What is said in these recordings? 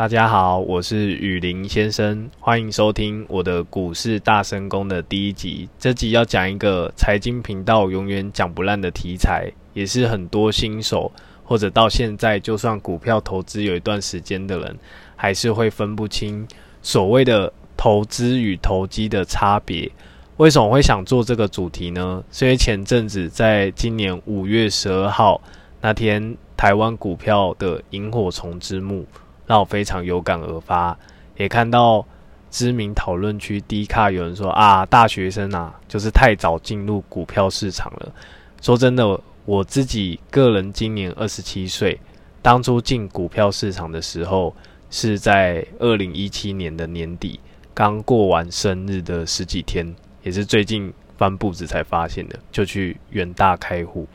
大家好，我是雨林先生，欢迎收听我的股市大神功的第一集。这集要讲一个财经频道永远讲不烂的题材，也是很多新手或者到现在就算股票投资有一段时间的人，还是会分不清所谓的投资与投机的差别。为什么会想做这个主题呢？是因为前阵子在今年五月十二号那天，台湾股票的萤火虫之墓。让我非常有感而发，也看到知名讨论区低卡有人说啊，大学生啊，就是太早进入股票市场了。说真的，我自己个人今年二十七岁，当初进股票市场的时候是在二零一七年的年底，刚过完生日的十几天，也是最近翻簿子才发现的，就去远大开户，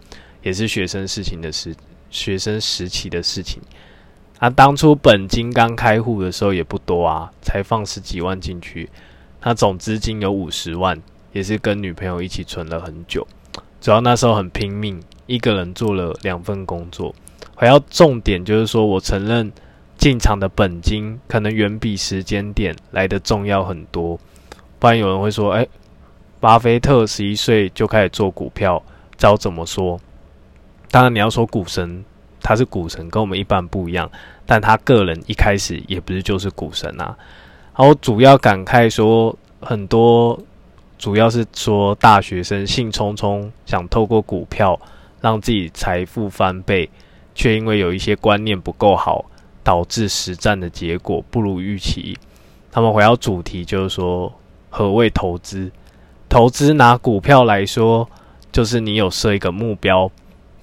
也是学生事情的时，学生时期的事情。他当初本金刚开户的时候也不多啊，才放十几万进去。他总资金有五十万，也是跟女朋友一起存了很久。主要那时候很拼命，一个人做了两份工作。还要重点就是说，我承认进场的本金可能远比时间点来的重要很多。不然有人会说：“哎，巴菲特十一岁就开始做股票，知怎么说？”当然你要说股神。他是股神，跟我们一般不一样，但他个人一开始也不是就是股神啊。然后主要感慨说，很多主要是说大学生兴冲冲想透过股票让自己财富翻倍，却因为有一些观念不够好，导致实战的结果不如预期。他们回到主题，就是说何谓投资？投资拿股票来说，就是你有设一个目标。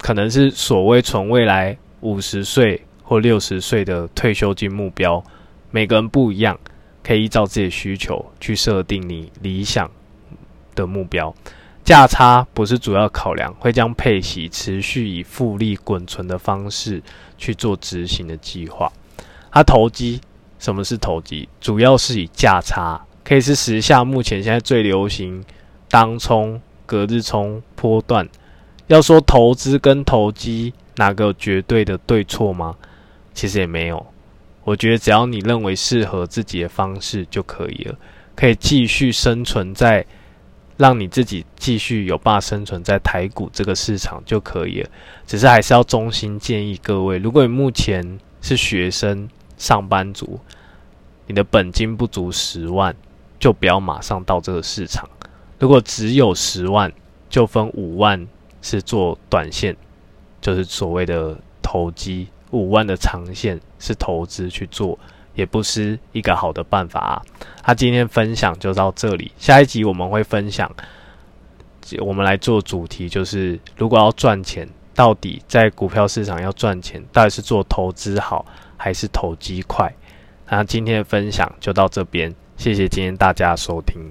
可能是所谓存未来五十岁或六十岁的退休金目标，每个人不一样，可以依照自己的需求去设定你理想的目标。价差不是主要考量，会将配息持续以复利滚存的方式去做执行的计划。它投机，什么是投机？主要是以价差，可以是时下目前现在最流行当冲、隔日冲、波段。要说投资跟投机哪个绝对的对错吗？其实也没有。我觉得只要你认为适合自己的方式就可以了，可以继续生存在，让你自己继续有办法生存在台股这个市场就可以了。只是还是要衷心建议各位，如果你目前是学生、上班族，你的本金不足十万，就不要马上到这个市场。如果只有十万，就分五万。是做短线，就是所谓的投机，五万的长线是投资去做，也不是一个好的办法啊。他今天分享就到这里，下一集我们会分享，我们来做主题，就是如果要赚钱，到底在股票市场要赚钱，到底是做投资好还是投机快？那今天的分享就到这边，谢谢今天大家收听。